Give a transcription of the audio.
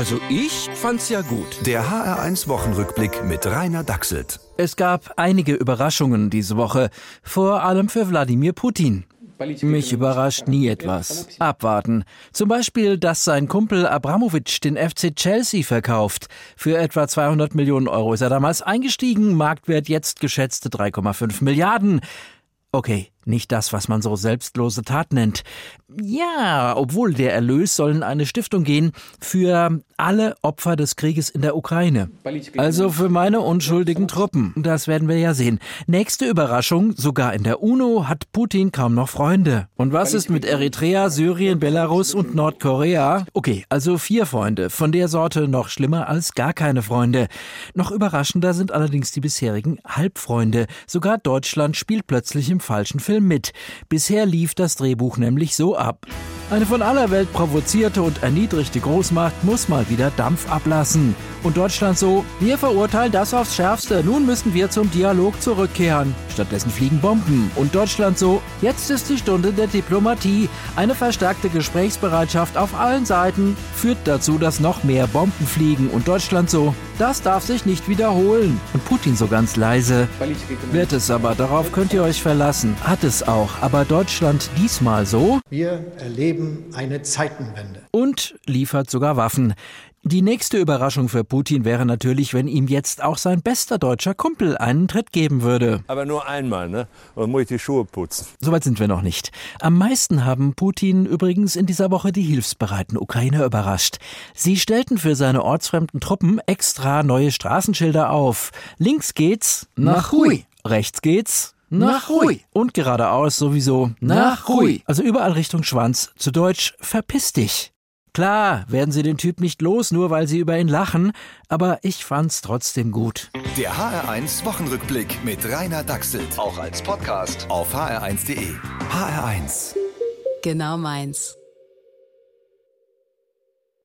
Also ich fand's ja gut. Der HR1 Wochenrückblick mit Rainer Dachselt. Es gab einige Überraschungen diese Woche, vor allem für Wladimir Putin. Mich überrascht nie etwas. Abwarten. Zum Beispiel, dass sein Kumpel Abramowitsch den FC Chelsea verkauft. Für etwa 200 Millionen Euro ist er damals eingestiegen, Marktwert jetzt geschätzte 3,5 Milliarden. Okay, nicht das, was man so selbstlose Tat nennt. Ja, obwohl der Erlös soll in eine Stiftung gehen für alle Opfer des Krieges in der Ukraine. Also für meine unschuldigen Truppen. Das werden wir ja sehen. Nächste Überraschung, sogar in der UNO hat Putin kaum noch Freunde. Und was ist mit Eritrea, Syrien, Belarus und Nordkorea? Okay, also vier Freunde. Von der Sorte noch schlimmer als gar keine Freunde. Noch überraschender sind allerdings die bisherigen Halbfreunde. Sogar Deutschland spielt plötzlich im falschen Film Mit. Bisher lief das Drehbuch nämlich so ab. Eine von aller Welt provozierte und erniedrigte Großmacht muss mal wieder Dampf ablassen. Und Deutschland so, wir verurteilen das aufs Schärfste, nun müssen wir zum Dialog zurückkehren. Stattdessen fliegen Bomben. Und Deutschland so, jetzt ist die Stunde der Diplomatie. Eine verstärkte Gesprächsbereitschaft auf allen Seiten führt dazu, dass noch mehr Bomben fliegen. Und Deutschland so, das darf sich nicht wiederholen. Und Putin so ganz leise, wird es aber, darauf könnt ihr euch verlassen. Hat es auch. Aber Deutschland diesmal so? Wir erleben eine Zeitenwende. Und liefert sogar Waffen. Die nächste Überraschung für Putin wäre natürlich, wenn ihm jetzt auch sein bester deutscher Kumpel einen Tritt geben würde. Aber nur einmal, ne? Und muss ich die Schuhe putzen. Soweit sind wir noch nicht. Am meisten haben Putin übrigens in dieser Woche die hilfsbereiten Ukrainer überrascht. Sie stellten für seine ortsfremden Truppen extra neue Straßenschilder auf. Links geht's nach Hui. Rechts geht's nach Hui. Und geradeaus sowieso nach Hui. Also überall Richtung Schwanz. Zu Deutsch, verpiss dich. Klar, werden sie den Typ nicht los, nur weil sie über ihn lachen, aber ich fand's trotzdem gut. Der HR1 Wochenrückblick mit Rainer Dachselt. Auch als Podcast auf hr1.de. HR1. Genau meins.